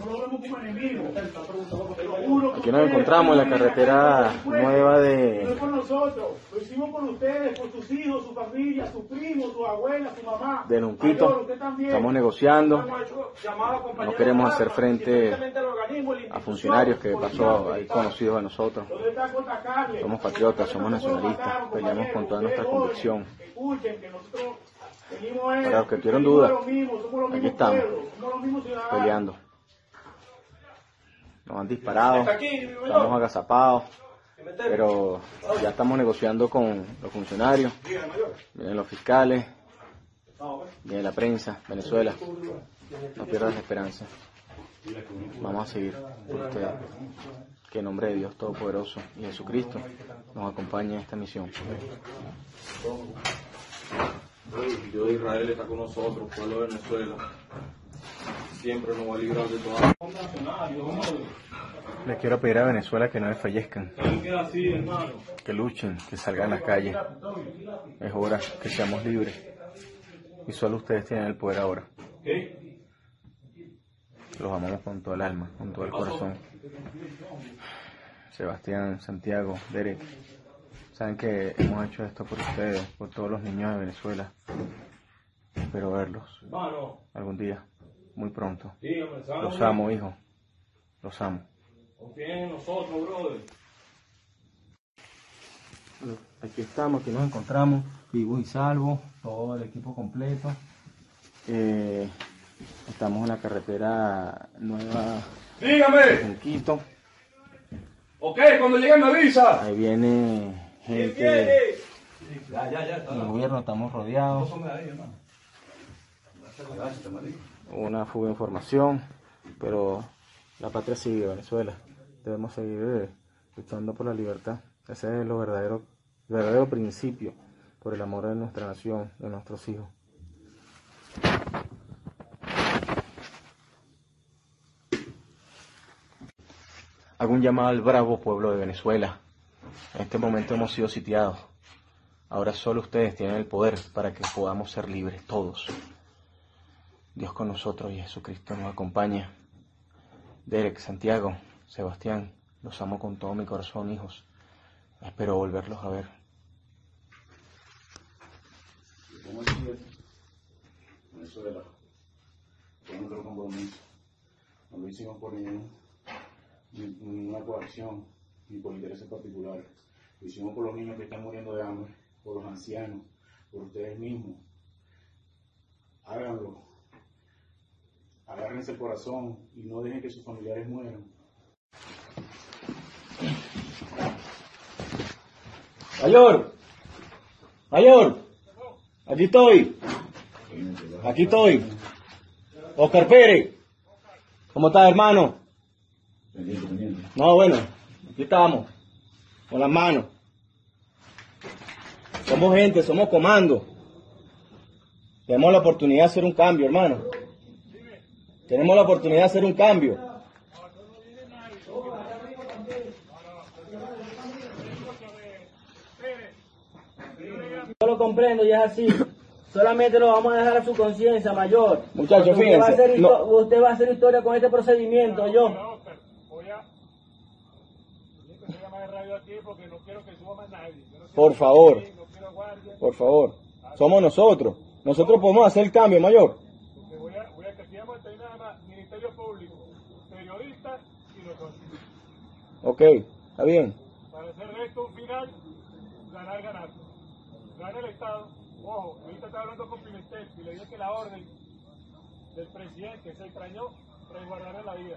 No lo vemos como enemigo. Aquí nos encontramos en la carretera nueva No de es por nosotros, lo hicimos por ustedes, por sus hijos, su familia, sus primos, su abuela, su mamá. de Nunquito. Estamos negociando. No queremos hacer frente a funcionarios que pasó ahí conocidos de nosotros. Somos patriotas, somos nacionalistas, peleamos con toda nuestra convicción. Para los que tuvieron venimos de duda, los mismos, somos los aquí estamos, peleando. Nos han disparado, estamos agazapados, pero ya estamos negociando con los funcionarios, vienen los fiscales, viene la prensa, Venezuela. No pierdas la esperanza. Vamos a seguir por ustedes. Que en nombre de Dios Todopoderoso y Jesucristo nos acompañe en esta misión. Dios de Israel está con nosotros, pueblo de Venezuela. Siempre nos va a librar de todas Le quiero pedir a Venezuela que no desfallezcan, que luchen, que salgan a las calles. Es hora que seamos libres. Y solo ustedes tienen el poder ahora. ¿Qué? Los amamos con todo el alma, con todo el corazón. Sebastián, Santiago, Derek, saben que hemos hecho esto por ustedes, por todos los niños de Venezuela. Espero verlos algún día, muy pronto. dígame, ¿sabes? Los amo, hijo. Los amo. Confíen en nosotros, brother. Aquí estamos, aquí nos encontramos, vivos y salvos, todo el equipo completo. Eh, estamos en la carretera nueva Dígame. Junquito. Ok, cuando llegue me avisa. Ahí viene gente Ya, ya, ya. del gobierno, estamos rodeados. Una fuga de información, pero la patria sigue, Venezuela. Debemos seguir eh, luchando por la libertad. Ese es lo verdadero, verdadero principio, por el amor de nuestra nación, de nuestros hijos. Hago un llamado al bravo pueblo de Venezuela. En este momento hemos sido sitiados. Ahora solo ustedes tienen el poder para que podamos ser libres todos. Dios con nosotros y Jesucristo nos acompaña. Derek, Santiago, Sebastián, los amo con todo mi corazón, hijos. Espero volverlos a ver. Como decía, Venezuela, fue nuestro compromiso. No lo hicimos por ningún- ni- ninguna coacción ni por intereses particulares. Lo hicimos por los niños que están muriendo de hambre, por los ancianos, por ustedes mismos. Háganlo. Agárrense el corazón y no dejen que sus familiares mueran. Mayor, mayor, aquí estoy, aquí estoy. Oscar Pérez, ¿cómo estás, hermano? No, bueno, aquí estamos, con las manos. Somos gente, somos comando. Tenemos la oportunidad de hacer un cambio, hermano. Tenemos la oportunidad de hacer un cambio. Yo lo comprendo y es así. Solamente lo vamos a dejar a su conciencia mayor. Muchachos, Porque usted va a fíjense, hacer histo- no- Usted va a hacer historia con este procedimiento, yo. Voy a... Por favor, por favor. Somos nosotros. Nosotros podemos hacer el cambio, mayor. porque voy a, voy a que aquí vamos a tener nada más Ministerio Público, periodistas y nosotros. Ok, está bien. Para hacer de esto un final, ganar, ganar. Gana el Estado. Ojo, ahorita estaba hablando con Pimentel y le dije que la orden del presidente se extrañó resguardar la vida.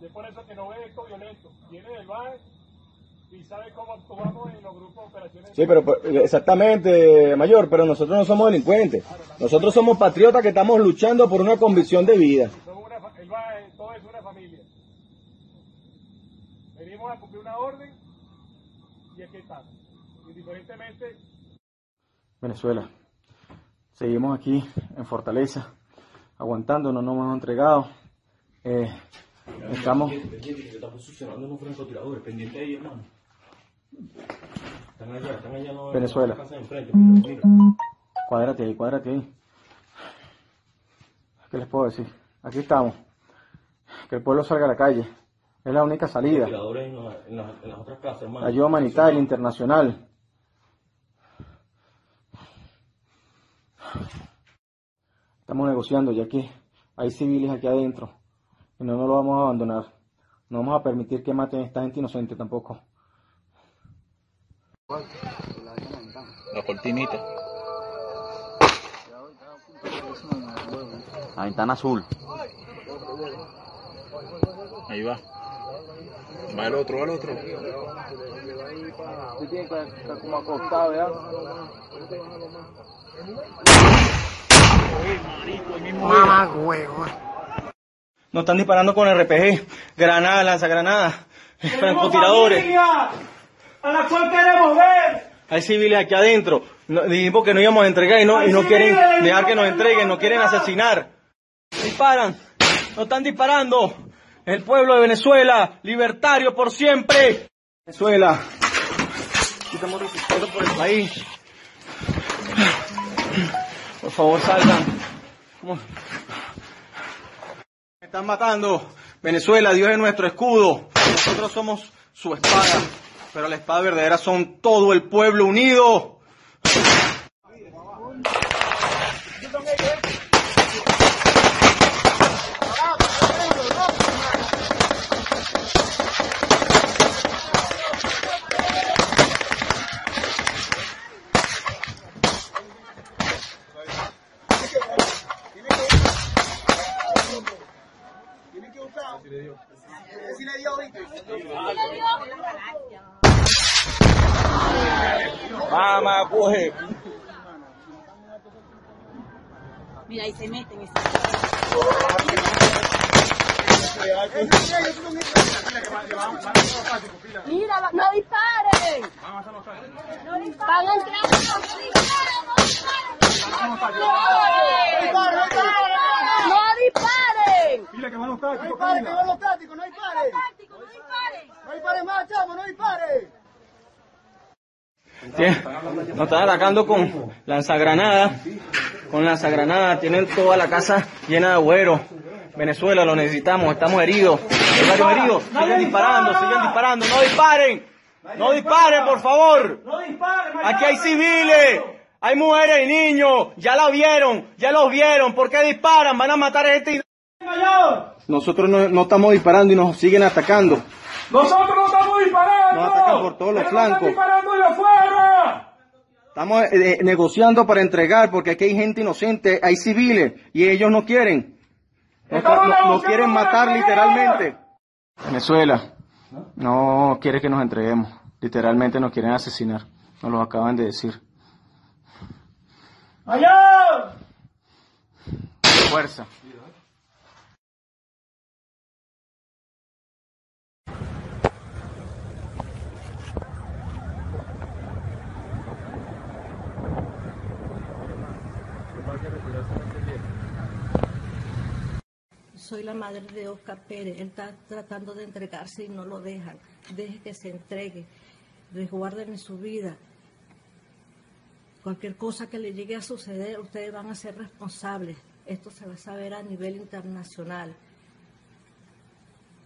Y es por eso que no ve esto violento. Viene del BAE y sabe cómo actuamos en los grupos de operaciones. Sí, pero pues, exactamente, mayor, pero nosotros no somos delincuentes. Nosotros somos patriotas que estamos luchando por una convicción de vida. Somos una fa- el BAE, todo es una familia. Venimos a cumplir una orden y aquí estamos. Indiferentemente Venezuela. Seguimos aquí en Fortaleza, aguantando, no nos hemos entregado. Eh, estamos, Pendiente, que estamos succionando unos francotiradores. Pendiente ahí, hermano. Están allá, están allá. No, Venezuela. de enfrente, mira, mira. cuádrate ahí, cuádrate ahí. ¿Qué les puedo decir? Aquí estamos. que el pueblo salga a la calle. Es la única salida. En, la- en las- en las otras casas, hermano. Ayuda humanitaria internacional. Estamos negociando y aquí hay civiles aquí adentro y no nos lo vamos a abandonar. No vamos a permitir que maten a esta gente inocente tampoco. La cortinita. La ventana azul. Ahí va. Va el otro, va el otro. Tiene que estar como acostado, ¿verdad? No están disparando con RPG, granadas, lanzagranadas, francotiradores. a la cual queremos ver. Hay civiles aquí adentro. No- dijimos que no íbamos a entregar y no, y no quieren dejar que nos entreguen, nos quieren asesinar. Disparan, nos están disparando. El pueblo de Venezuela, libertario por siempre. Venezuela, estamos resistiendo por el país. Por favor, salgan. Me están matando. Venezuela, Dios es nuestro escudo. Nosotros somos su espada. Pero la espada verdadera son todo el pueblo unido. Mamá, coge. Mira, ahí se meten. Mira, va- no disparen. No disparen. Van a entrar. No disparen. Que No dispare, que Camila. van tácticos, no dispare. Táctico, no disparen. No dispare más, chamo, no dispare. Nos están atacando con lanzagranadas. Con lanzagranadas. Tienen toda la casa llena de agüeros. Venezuela, lo necesitamos. Estamos heridos. Heridos. Siguen disparando, siguen disparando. No disparen. No disparen, por favor. Aquí hay civiles. Hay mujeres y niños. Ya la vieron. Ya los vieron. ¿Por qué disparan? Van a matar a gente. Nosotros no, no estamos disparando y nos siguen atacando. Nosotros no estamos disparando. Nos atacan por todos los flancos. Estamos eh, negociando para entregar porque aquí hay gente inocente, hay civiles y ellos no quieren. Nos, negociando quieren matar literalmente. Venezuela no quiere que nos entreguemos. Literalmente nos quieren asesinar. Nos lo acaban de decir. Mayor. Fuerza. Soy la madre de Oscar Pérez. Él está tratando de entregarse y no lo dejan. Deje que se entregue. Resguarden su vida. Cualquier cosa que le llegue a suceder, ustedes van a ser responsables. Esto se va a saber a nivel internacional.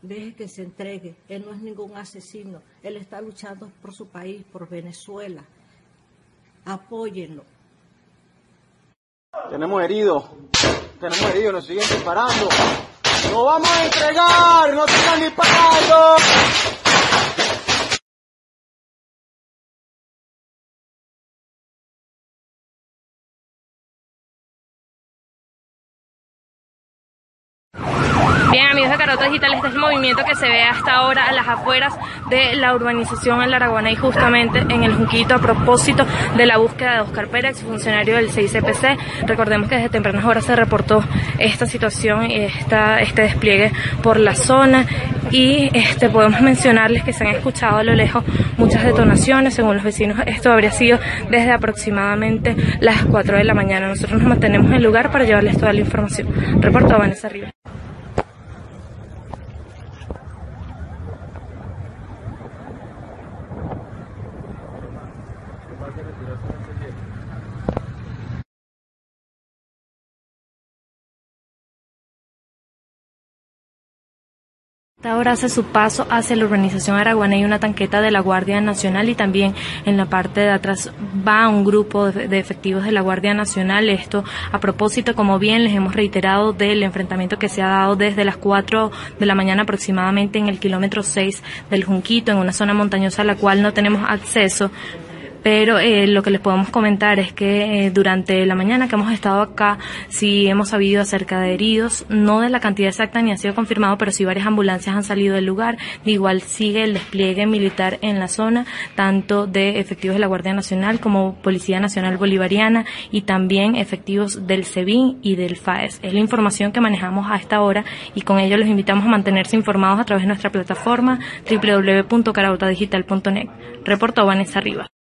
Deje que se entregue. Él no es ningún asesino. Él está luchando por su país, por Venezuela. Apóyenlo. Tenemos heridos. Tenemos heridos, nos siguen disparando. ¡Nos vamos a entregar! ¡No sigan disparando! Bien, amigos de Carota Digital, este es el movimiento que se ve hasta ahora a las afueras de la urbanización en La Araguana y justamente en el Junquito a propósito de la búsqueda de Oscar Pérez, funcionario del 6CPC. Recordemos que desde tempranas horas se reportó esta situación y esta, este despliegue por la zona y este podemos mencionarles que se han escuchado a lo lejos muchas detonaciones. Según los vecinos, esto habría sido desde aproximadamente las 4 de la mañana. Nosotros nos mantenemos en el lugar para llevarles toda la información. Reportó Vanessa Rivas. Ahora hace su paso hacia la urbanización Araguaná y una tanqueta de la Guardia Nacional y también en la parte de atrás va un grupo de efectivos de la Guardia Nacional. Esto a propósito, como bien les hemos reiterado, del enfrentamiento que se ha dado desde las 4 de la mañana aproximadamente en el kilómetro 6 del Junquito, en una zona montañosa a la cual no tenemos acceso pero eh, lo que les podemos comentar es que eh, durante la mañana que hemos estado acá, sí hemos sabido acerca de heridos, no de la cantidad exacta ni ha sido confirmado, pero sí varias ambulancias han salido del lugar. Igual sigue el despliegue militar en la zona, tanto de efectivos de la Guardia Nacional como Policía Nacional Bolivariana y también efectivos del SEBIN y del FAES. Es la información que manejamos a esta hora y con ello los invitamos a mantenerse informados a través de nuestra plataforma www.carautadigital.net. Reportó Vanessa Rivas.